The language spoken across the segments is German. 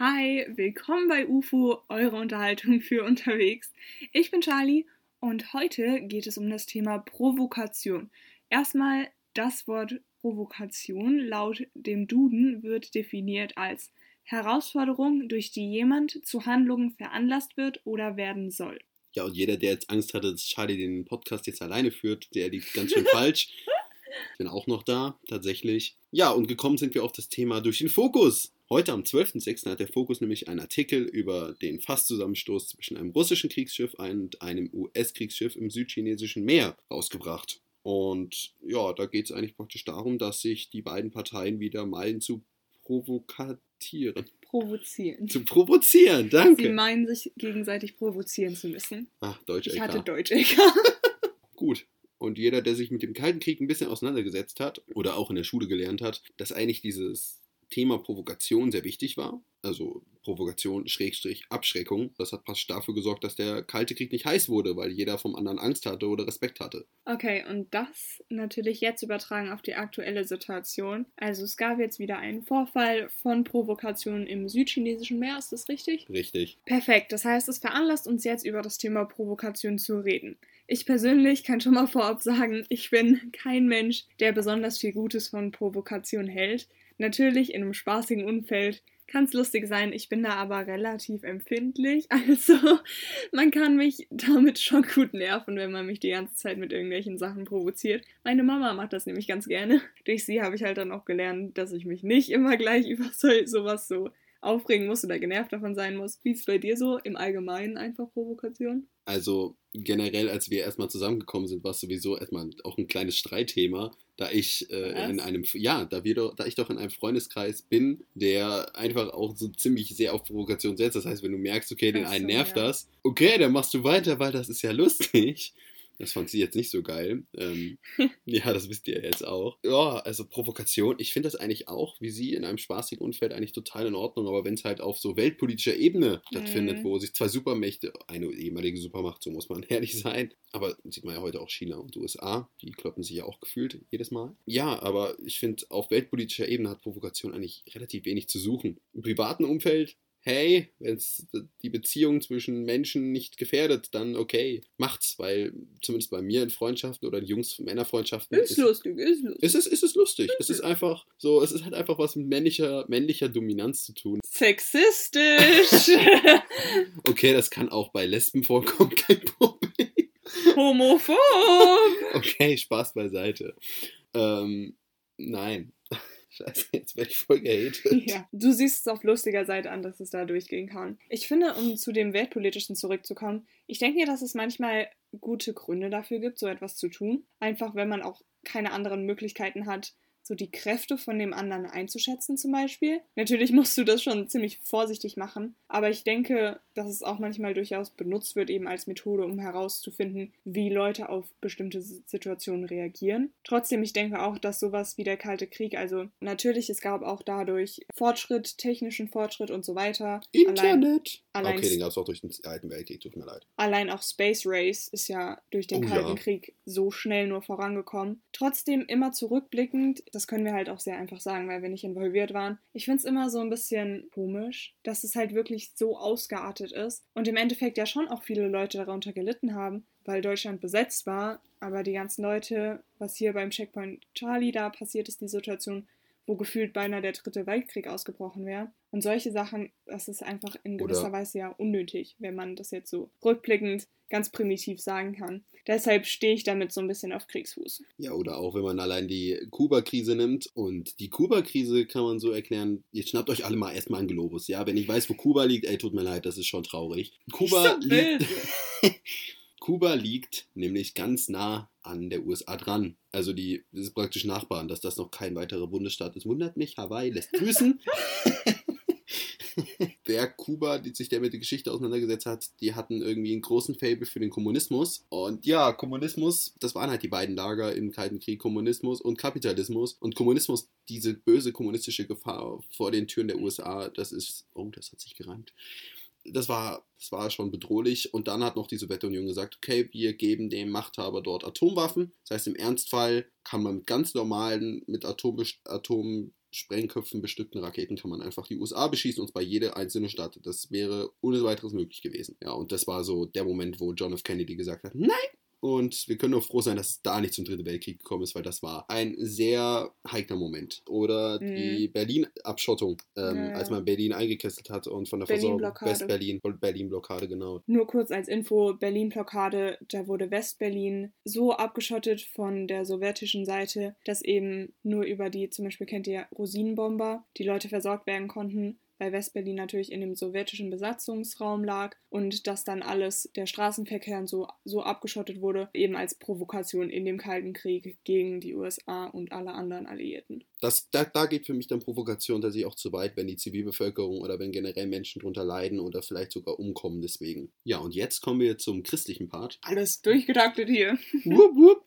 Hi, willkommen bei UFO, eure Unterhaltung für unterwegs. Ich bin Charlie und heute geht es um das Thema Provokation. Erstmal das Wort Provokation laut dem Duden wird definiert als Herausforderung, durch die jemand zu Handlungen veranlasst wird oder werden soll. Ja, und jeder, der jetzt Angst hatte, dass Charlie den Podcast jetzt alleine führt, der liegt ganz schön falsch. Ich bin auch noch da, tatsächlich. Ja, und gekommen sind wir auf das Thema durch den Fokus. Heute am 12.06. hat der Fokus nämlich einen Artikel über den Fasszusammenstoß zwischen einem russischen Kriegsschiff und einem US-Kriegsschiff im südchinesischen Meer rausgebracht. Und ja, da geht es eigentlich praktisch darum, dass sich die beiden Parteien wieder meinen zu provokatieren. Provozieren. Zu provozieren, danke. Sie meinen, sich gegenseitig provozieren zu müssen. Ach, Deutsch Ich hatte Deutsch, LK. Gut. Und jeder, der sich mit dem Kalten Krieg ein bisschen auseinandergesetzt hat oder auch in der Schule gelernt hat, dass eigentlich dieses Thema Provokation sehr wichtig war. Also Provokation, Schrägstrich, Abschreckung. Das hat praktisch dafür gesorgt, dass der Kalte Krieg nicht heiß wurde, weil jeder vom anderen Angst hatte oder Respekt hatte. Okay, und das natürlich jetzt übertragen auf die aktuelle Situation. Also es gab jetzt wieder einen Vorfall von Provokation im südchinesischen Meer, ist das richtig? Richtig. Perfekt, das heißt, es veranlasst uns jetzt über das Thema Provokation zu reden. Ich persönlich kann schon mal vorab sagen, ich bin kein Mensch, der besonders viel Gutes von Provokation hält. Natürlich in einem spaßigen Umfeld kann es lustig sein, ich bin da aber relativ empfindlich. Also man kann mich damit schon gut nerven, wenn man mich die ganze Zeit mit irgendwelchen Sachen provoziert. Meine Mama macht das nämlich ganz gerne. Durch sie habe ich halt dann auch gelernt, dass ich mich nicht immer gleich über so, sowas so aufregen muss oder genervt davon sein muss. Wie ist es bei dir so im Allgemeinen einfach Provokation? Also generell, als wir erstmal zusammengekommen sind, war es sowieso erstmal auch ein kleines Streitthema, da ich äh, in einem, ja, da, wir doch, da ich doch in einem Freundeskreis bin, der einfach auch so ziemlich sehr auf Provokation setzt. Das heißt, wenn du merkst, okay, den einen nervt das, okay, dann machst du weiter, weil das ist ja lustig. Das fand sie jetzt nicht so geil. Ähm, ja, das wisst ihr jetzt auch. Ja, also Provokation, ich finde das eigentlich auch, wie sie in einem spaßigen Umfeld eigentlich total in Ordnung, aber wenn es halt auf so weltpolitischer Ebene stattfindet, Mhm. wo sich zwei Supermächte, eine ehemalige Supermacht, so muss man ehrlich sein, aber sieht man ja heute auch China und USA, die kloppen sich ja auch gefühlt jedes Mal. Ja, aber ich finde, auf weltpolitischer Ebene hat Provokation eigentlich relativ wenig zu suchen. Im privaten Umfeld, hey, wenn es die Beziehung zwischen Menschen nicht gefährdet, dann okay, macht's, weil zumindest bei mir in Freundschaften oder in Jungs-Männer-Freundschaften Ist lustig, ist lustig. es ist, es ist lustig. Es ist einfach so, es ist halt einfach was mit männlicher, männlicher Dominanz zu tun. Sexistisch. Okay, das kann auch bei Lesben vorkommen, kein Problem. Homophob. Okay, Spaß beiseite. Ähm, nein. Scheiße, jetzt werde ich voll gehatet. Ja, du siehst es auf lustiger Seite an, dass es da durchgehen kann. Ich finde, um zu dem Weltpolitischen zurückzukommen, ich denke mir, dass es manchmal gute Gründe dafür gibt, so etwas zu tun. Einfach, wenn man auch keine anderen Möglichkeiten hat, so die Kräfte von dem anderen einzuschätzen zum Beispiel. Natürlich musst du das schon ziemlich vorsichtig machen, aber ich denke, dass es auch manchmal durchaus benutzt wird, eben als Methode, um herauszufinden, wie Leute auf bestimmte Situationen reagieren. Trotzdem, ich denke auch, dass sowas wie der Kalte Krieg, also natürlich, es gab auch dadurch Fortschritt, technischen Fortschritt und so weiter. Allein, Internet. allein- okay, den gab es auch durch den Zweiten Weltkrieg, tut mir leid. allein auch Space Race ist ja durch den Oh Kalten ja. Krieg so schnell nur vorangekommen. Trotzdem immer zurückblickend, das können wir halt auch sehr einfach sagen, weil wir nicht involviert waren. Ich finde es immer so ein bisschen komisch, dass es halt wirklich so ausgeartet ist und im Endeffekt ja schon auch viele Leute darunter gelitten haben, weil Deutschland besetzt war. Aber die ganzen Leute, was hier beim Checkpoint Charlie da passiert ist, die Situation, wo gefühlt beinahe der dritte Weltkrieg ausgebrochen wäre. Und solche Sachen, das ist einfach in Oder- gewisser Weise ja unnötig, wenn man das jetzt so rückblickend ganz primitiv sagen kann. Deshalb stehe ich damit so ein bisschen auf Kriegsfuß. Ja, oder auch wenn man allein die Kuba-Krise nimmt. Und die Kuba-Krise kann man so erklären, jetzt schnappt euch alle mal erstmal einen Globus. Ja, wenn ich weiß, wo Kuba liegt, ey, tut mir leid, das ist schon traurig. Kuba so liegt. Kuba liegt nämlich ganz nah an der USA dran. Also die das ist praktisch Nachbarn, dass das noch kein weiterer Bundesstaat ist. Wundert mich, Hawaii lässt grüßen. Wer Kuba, die sich der mit der Geschichte auseinandergesetzt hat, die hatten irgendwie einen großen Fable für den Kommunismus. Und ja, Kommunismus, das waren halt die beiden Lager im Kalten Krieg, Kommunismus und Kapitalismus. Und Kommunismus, diese böse kommunistische Gefahr vor den Türen der USA, das ist, oh, das hat sich gereimt. Das war, das war schon bedrohlich. Und dann hat noch die Sowjetunion gesagt, okay, wir geben dem Machthaber dort Atomwaffen. Das heißt, im Ernstfall kann man mit ganz normalen, mit Atom, Atom Sprengköpfen bestückten Raketen kann man einfach die USA beschießen und zwar jede einzelne Stadt. Das wäre ohne weiteres möglich gewesen. Ja, und das war so der Moment, wo John F. Kennedy gesagt hat, nein, und wir können nur froh sein, dass es da nicht zum Dritten Weltkrieg gekommen ist, weil das war ein sehr heikler Moment. Oder mhm. die Berlin-Abschottung, ähm, ja, ja. als man Berlin eingekesselt hat und von der Versorgung West-Berlin, Berlin-Blockade, genau. Nur kurz als Info, Berlin-Blockade, da wurde West-Berlin so abgeschottet von der sowjetischen Seite, dass eben nur über die, zum Beispiel kennt ihr Rosinenbomber, die Leute versorgt werden konnten weil Westberlin natürlich in dem sowjetischen Besatzungsraum lag und dass dann alles, der Straßenverkehr so, so abgeschottet wurde, eben als Provokation in dem Kalten Krieg gegen die USA und alle anderen Alliierten. Das, da, da geht für mich dann Provokation tatsächlich auch zu weit, wenn die Zivilbevölkerung oder wenn generell Menschen darunter leiden oder vielleicht sogar umkommen deswegen. Ja, und jetzt kommen wir zum christlichen Part. Alles durchgetaktet hier. Wupp, wupp.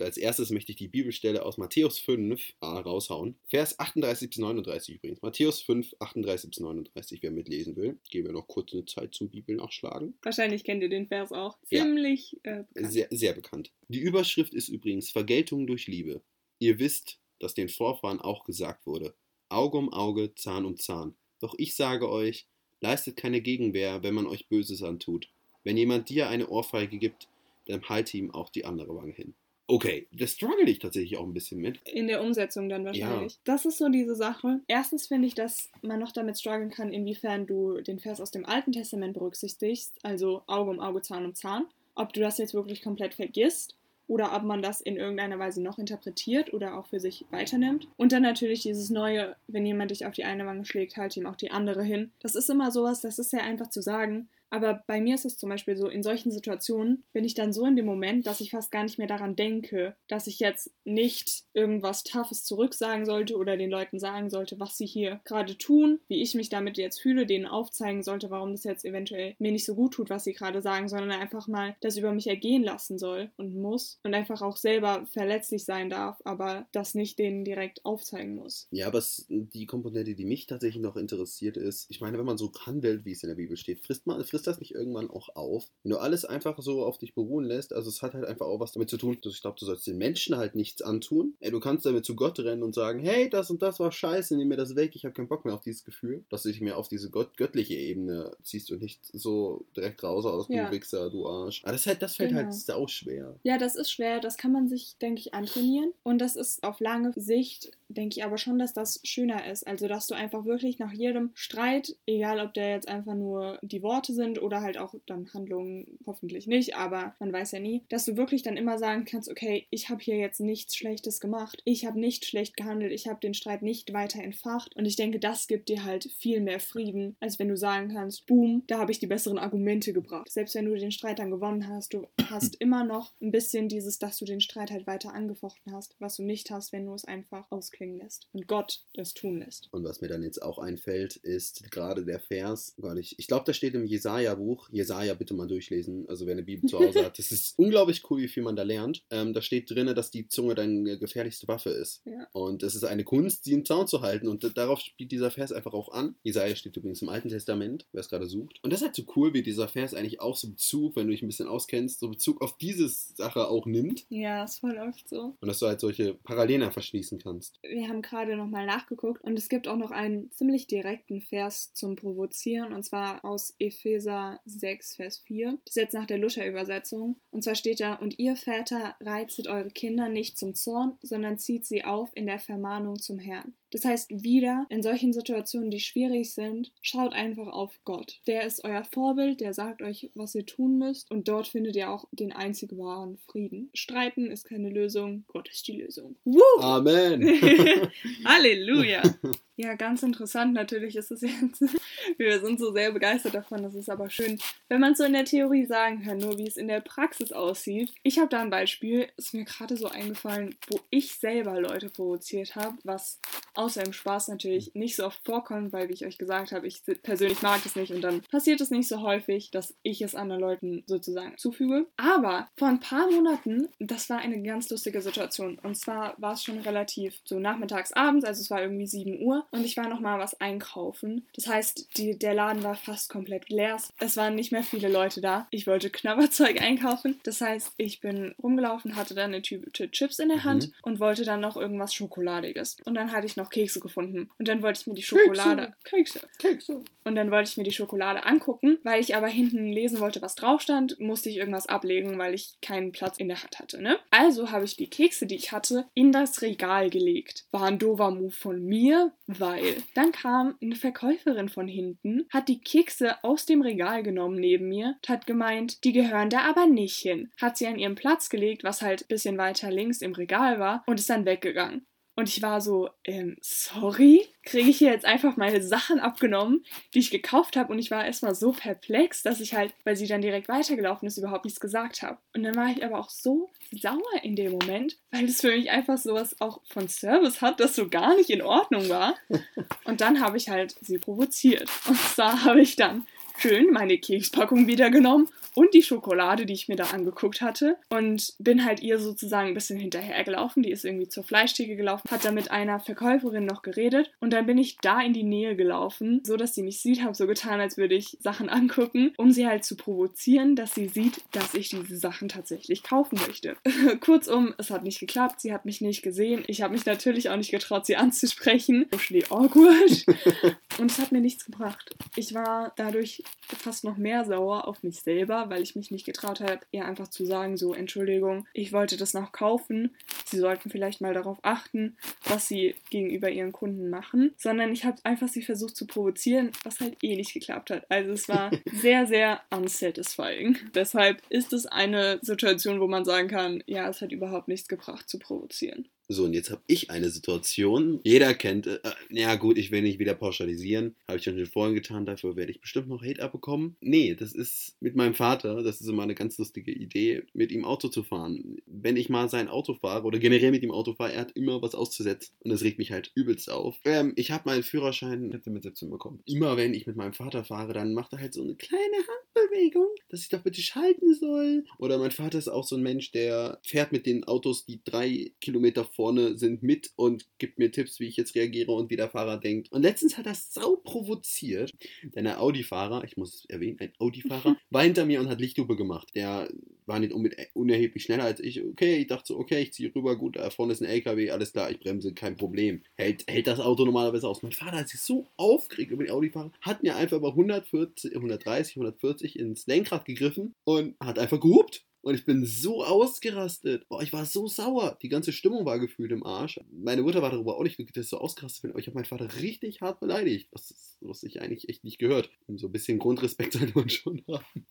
Als erstes möchte ich die Bibelstelle aus Matthäus 5 äh, raushauen. Vers 38 bis 39 übrigens. Matthäus 5, 38 bis 39, wer mitlesen will. Geben wir noch kurz eine Zeit zum Bibel nachschlagen. Wahrscheinlich kennt ihr den Vers auch. Ziemlich ja. äh, bekannt. Sehr, sehr bekannt. Die Überschrift ist übrigens Vergeltung durch Liebe. Ihr wisst, dass den Vorfahren auch gesagt wurde. Auge um Auge, Zahn um Zahn. Doch ich sage euch, leistet keine Gegenwehr, wenn man euch Böses antut. Wenn jemand dir eine Ohrfeige gibt, dann halte ihm auch die andere Wange hin. Okay, das struggle ich tatsächlich auch ein bisschen mit. In der Umsetzung dann wahrscheinlich. Ja. Das ist so diese Sache. Erstens finde ich, dass man noch damit strugglen kann, inwiefern du den Vers aus dem Alten Testament berücksichtigst, also Auge um Auge, Zahn um Zahn. Ob du das jetzt wirklich komplett vergisst oder ob man das in irgendeiner Weise noch interpretiert oder auch für sich weiternimmt. Und dann natürlich dieses neue, wenn jemand dich auf die eine Wange schlägt, halte ihm auch die andere hin. Das ist immer sowas, das ist sehr einfach zu sagen, aber bei mir ist es zum Beispiel so, in solchen Situationen bin ich dann so in dem Moment, dass ich fast gar nicht mehr daran denke, dass ich jetzt nicht irgendwas Toughes zurücksagen sollte oder den Leuten sagen sollte, was sie hier gerade tun, wie ich mich damit jetzt fühle, denen aufzeigen sollte, warum das jetzt eventuell mir nicht so gut tut, was sie gerade sagen, sondern einfach mal das über mich ergehen lassen soll und muss und einfach auch selber verletzlich sein darf, aber das nicht denen direkt aufzeigen muss. Ja, aber es, die Komponente, die mich tatsächlich noch interessiert ist, ich meine, wenn man so handelt, wie es in der Bibel steht, frisst man, frisst frisst das nicht irgendwann auch auf? Wenn du alles einfach so auf dich beruhen lässt, also es hat halt einfach auch was damit zu tun, dass ich glaube, du sollst den Menschen halt nichts antun. Ey, du kannst damit zu Gott rennen und sagen, hey, das und das war scheiße, nimm mir das weg, ich habe keinen Bock mehr auf dieses Gefühl, dass du dich mehr auf diese gott göttliche Ebene ziehst und nicht so direkt raus aus, ja. du Wichser, du Arsch. Aber das, halt, das fällt halt genau. halt sau schwer. Ja, das ist schwer, das kann man sich, denke ich, antrainieren und das ist auf lange Sicht denke ich aber schon, dass das schöner ist. Also, dass du einfach wirklich nach jedem Streit, egal ob der jetzt einfach nur die Worte sind oder halt auch dann Handlungen, hoffentlich nicht, aber man weiß ja nie, dass du wirklich dann immer sagen kannst, okay, ich habe hier jetzt nichts Schlechtes gemacht, ich habe nicht schlecht gehandelt, ich habe den Streit nicht weiter entfacht und ich denke, das gibt dir halt viel mehr Frieden, als wenn du sagen kannst, boom, da habe ich die besseren Argumente gebracht. Selbst wenn du den Streit dann gewonnen hast, du hast immer noch ein bisschen dieses, dass du den Streit halt weiter angefochten hast, was du nicht hast, wenn du es einfach ausklärst ausklingen lässt und Gott das tun lässt. Und was mir dann jetzt auch einfällt, ist gerade der Vers, Gott, ich, ich glaube, da steht im Jesaja-Buch, Jesaja bitte mal durchlesen, also wer eine Bibel zu Hause hat, das ist unglaublich cool, wie viel man da lernt. Ähm, da steht drin, dass die Zunge deine gefährlichste Waffe ist. Ja. Und es ist eine Kunst, sie im Zaun zu halten und darauf spielt dieser Vers einfach auch an. Jesaja steht übrigens im Alten Testament, wer es gerade sucht. Und das ist halt so cool, wie dieser Vers eigentlich auch so Bezug, wenn du dich ein bisschen auskennst, so Bezug auf diese Sache auch nimmt. Ja, ist voll oft so. Und dass du halt solche Parallelen verschließen kannst wir haben gerade nochmal nachgeguckt und es gibt auch noch einen ziemlich direkten Vers zum Provozieren und zwar aus Epheser 6, Vers 4. Das ist jetzt nach der Luscher-Übersetzung. Und zwar steht da: Und ihr Väter reizet eure Kinder nicht zum Zorn, sondern zieht sie auf in der Vermahnung zum Herrn. Das heißt, wieder in solchen Situationen, die schwierig sind, schaut einfach auf Gott. Der ist euer Vorbild, der sagt euch, was ihr tun müsst und dort findet ihr auch den einzig wahren Frieden. Streiten ist keine Lösung, Gott ist die Lösung. Woo! Amen. Halleluja. Ja, ganz interessant. Natürlich ist es jetzt. Wir sind so sehr begeistert davon. Das ist aber schön, wenn man es so in der Theorie sagen kann, nur wie es in der Praxis aussieht. Ich habe da ein Beispiel, ist mir gerade so eingefallen, wo ich selber Leute provoziert habe, was außer im Spaß natürlich nicht so oft vorkommt, weil, wie ich euch gesagt habe, ich persönlich mag es nicht und dann passiert es nicht so häufig, dass ich es anderen Leuten sozusagen zufüge. Aber vor ein paar Monaten, das war eine ganz lustige Situation. Und zwar war es schon relativ so nachmittags, abends, also es war irgendwie 7 Uhr und ich war noch mal was einkaufen. Das heißt, die, der Laden war fast komplett leer. Es waren nicht mehr viele Leute da. Ich wollte Knabberzeug einkaufen. Das heißt, ich bin rumgelaufen, hatte dann eine Tüte Chips in der Hand mhm. und wollte dann noch irgendwas Schokoladiges. Und dann hatte ich noch noch Kekse gefunden. Und dann wollte ich mir die Schokolade. Kekse. Kekse. Und dann wollte ich mir die Schokolade angucken. Weil ich aber hinten lesen wollte, was drauf stand, musste ich irgendwas ablegen, weil ich keinen Platz in der Hand hatte. Ne? Also habe ich die Kekse, die ich hatte, in das Regal gelegt. War ein doofer Move von mir, weil dann kam eine Verkäuferin von hinten, hat die Kekse aus dem Regal genommen neben mir und hat gemeint, die gehören da aber nicht hin. Hat sie an ihren Platz gelegt, was halt ein bisschen weiter links im Regal war, und ist dann weggegangen. Und ich war so, ähm, sorry, kriege ich hier jetzt einfach meine Sachen abgenommen, die ich gekauft habe. Und ich war erstmal so perplex, dass ich halt, weil sie dann direkt weitergelaufen ist, überhaupt nichts gesagt habe. Und dann war ich aber auch so sauer in dem Moment, weil es für mich einfach sowas auch von Service hat, das so gar nicht in Ordnung war. Und dann habe ich halt sie provoziert. Und zwar habe ich dann schön meine Kekspackung wieder genommen und die Schokolade, die ich mir da angeguckt hatte. Und bin halt ihr sozusagen ein bisschen hinterhergelaufen. Die ist irgendwie zur Fleischtheke gelaufen, hat da mit einer Verkäuferin noch geredet. Und dann bin ich da in die Nähe gelaufen, so dass sie mich sieht, habe so getan, als würde ich Sachen angucken, um sie halt zu provozieren, dass sie sieht, dass ich diese Sachen tatsächlich kaufen möchte. Kurzum, es hat nicht geklappt, sie hat mich nicht gesehen. Ich habe mich natürlich auch nicht getraut, sie anzusprechen. Socially awkward. Und es hat mir nichts gebracht. Ich war dadurch fast noch mehr sauer auf mich selber, weil ich mich nicht getraut habe, ihr einfach zu sagen, so Entschuldigung, ich wollte das noch kaufen. Sie sollten vielleicht mal darauf achten, was sie gegenüber ihren Kunden machen, sondern ich habe einfach sie versucht zu provozieren, was halt eh nicht geklappt hat. Also es war sehr, sehr unsatisfying. Deshalb ist es eine Situation, wo man sagen kann, ja, es hat überhaupt nichts gebracht zu provozieren. So, und jetzt habe ich eine Situation. Jeder kennt, äh, ja gut, ich will nicht wieder pauschalisieren. Habe ich schon vorhin getan, dafür werde ich bestimmt noch Hate abbekommen. Nee, das ist mit meinem Vater, das ist immer eine ganz lustige Idee, mit ihm Auto zu fahren. Wenn ich mal sein Auto fahre oder generell mit ihm Auto fahre, er hat immer was auszusetzen. Und das regt mich halt übelst auf. Ähm, ich habe meinen Führerschein mit 17 bekommen. Immer wenn ich mit meinem Vater fahre, dann macht er halt so eine kleine Handbewegung, dass ich doch bitte schalten soll. Oder mein Vater ist auch so ein Mensch, der fährt mit den Autos, die drei Kilometer vorne sind mit und gibt mir Tipps, wie ich jetzt reagiere und wie der Fahrer denkt. Und letztens hat er sau provoziert. Denn der Audi-Fahrer, ich muss es erwähnen, ein Audi-Fahrer, war hinter mir und hat Lichthupe gemacht. Der war nicht unerheblich schneller als ich. Okay, ich dachte so, okay, ich ziehe rüber, gut, da vorne ist ein LKW, alles klar, ich bremse, kein Problem. Hält, hält das Auto normalerweise aus. Mein Vater hat sich so aufgeregt über die Audi-Fahrer, hat mir einfach über 140, 130, 140 ins Lenkrad gegriffen und hat einfach gehupt. Und ich bin so ausgerastet. Boah, ich war so sauer. Die ganze Stimmung war gefühlt im Arsch. Meine Mutter war darüber auch nicht dass ich so ausgerastet bin. Aber ich habe meinen Vater richtig hart beleidigt. Was, was ich eigentlich echt nicht gehört. Und so ein bisschen Grundrespekt sollte man schon haben.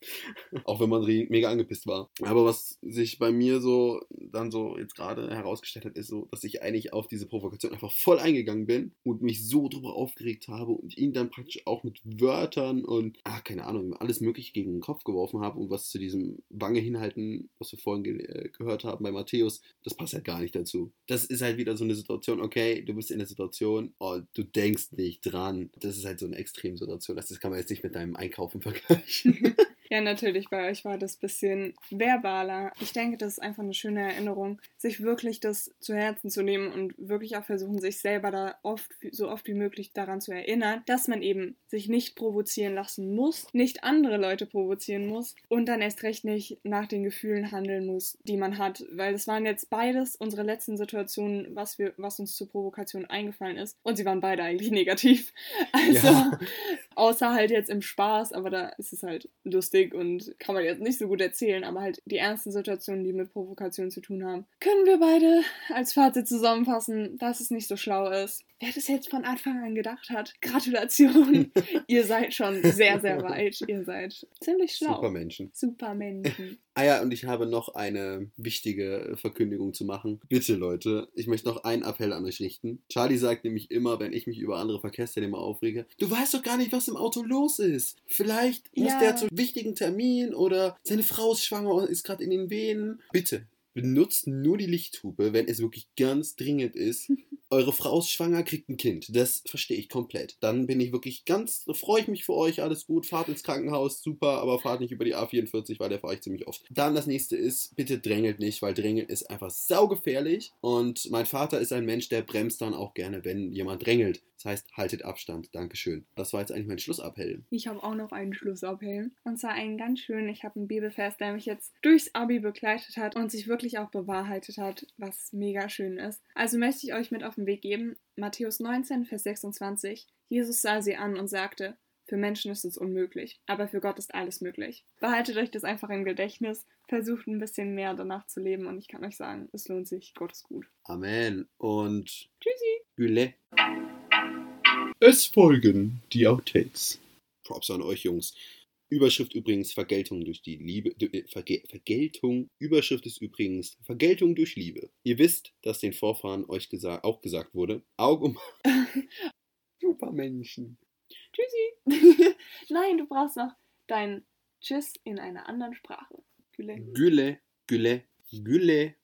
auch wenn man mega angepisst war. Aber was sich bei mir so dann so jetzt gerade herausgestellt hat, ist so, dass ich eigentlich auf diese Provokation einfach voll eingegangen bin und mich so drüber aufgeregt habe und ihn dann praktisch auch mit Wörtern und, ach, keine Ahnung, alles Mögliche gegen den Kopf geworfen habe und was zu diesem Wange hinhalten was wir vorhin ge äh, gehört haben bei Matthäus, das passt halt gar nicht dazu. Das ist halt wieder so eine Situation, okay, du bist in der Situation, oh, du denkst nicht dran. Das ist halt so eine Extremsituation. Das kann man jetzt nicht mit deinem Einkaufen vergleichen. Ja, natürlich, bei euch war das ein bisschen verbaler. Ich denke, das ist einfach eine schöne Erinnerung, sich wirklich das zu Herzen zu nehmen und wirklich auch versuchen, sich selber da oft, so oft wie möglich daran zu erinnern, dass man eben sich nicht provozieren lassen muss, nicht andere Leute provozieren muss und dann erst recht nicht nach den Gefühlen handeln muss, die man hat. Weil das waren jetzt beides unsere letzten Situationen, was, wir, was uns zur Provokation eingefallen ist. Und sie waren beide eigentlich negativ. Also, ja. außer halt jetzt im Spaß, aber da ist es halt lustig lustig und kann man jetzt nicht so gut erzählen, aber halt die ernsten Situationen, die mit Provokation zu tun haben, können wir beide als Fazit zusammenfassen, dass es nicht so schlau ist. Wer das jetzt von Anfang an gedacht hat, Gratulation. Ihr seid schon sehr, sehr weit. Ihr seid ziemlich schlau. Supermenschen. Supermenschen. ah ja, und ich habe noch eine wichtige Verkündigung zu machen. Bitte, Leute, ich möchte noch einen Appell an euch richten. Charlie sagt nämlich immer, wenn ich mich über andere Verkehrsteilnehmer aufrege, du weißt doch gar nicht, was im Auto los ist. Vielleicht muss ja. der zu wichtigen Termin oder seine Frau ist schwanger und ist gerade in den Venen. Bitte, benutzt nur die Lichthupe, wenn es wirklich ganz dringend ist. Eure Frau ist schwanger, kriegt ein Kind. Das verstehe ich komplett. Dann bin ich wirklich ganz, freue ich mich für euch, alles gut, fahrt ins Krankenhaus, super, aber fahrt nicht über die A44, weil der fahre ich ziemlich oft. Dann das nächste ist, bitte drängelt nicht, weil drängeln ist einfach saugefährlich. Und mein Vater ist ein Mensch, der bremst dann auch gerne, wenn jemand drängelt. Das heißt, haltet Abstand. Dankeschön. Das war jetzt eigentlich mein Schlussappell. Ich habe auch noch einen Schlussappell. Und zwar einen ganz schönen. Ich habe einen Bibelvers, der mich jetzt durchs Abi begleitet hat und sich wirklich auch bewahrheitet hat, was mega schön ist. Also möchte ich euch mit auf den Weg geben. Matthäus 19, Vers 26. Jesus sah sie an und sagte, für Menschen ist es unmöglich, aber für Gott ist alles möglich. Behaltet euch das einfach im Gedächtnis, versucht ein bisschen mehr danach zu leben und ich kann euch sagen, es lohnt sich, Gott ist gut. Amen. Und Tschüssi. Gülle. Es folgen die Outtakes. Props an euch, Jungs. Überschrift übrigens Vergeltung durch die Liebe. äh, Verge Vergeltung. Überschrift ist übrigens Vergeltung durch Liebe. Ihr wisst, dass den Vorfahren euch gesa auch gesagt wurde. Auge um. Supermenschen. Tschüssi. Nein, du brauchst noch dein Tschüss in einer anderen Sprache. Gülle. Gülle, Gülle, Gülle.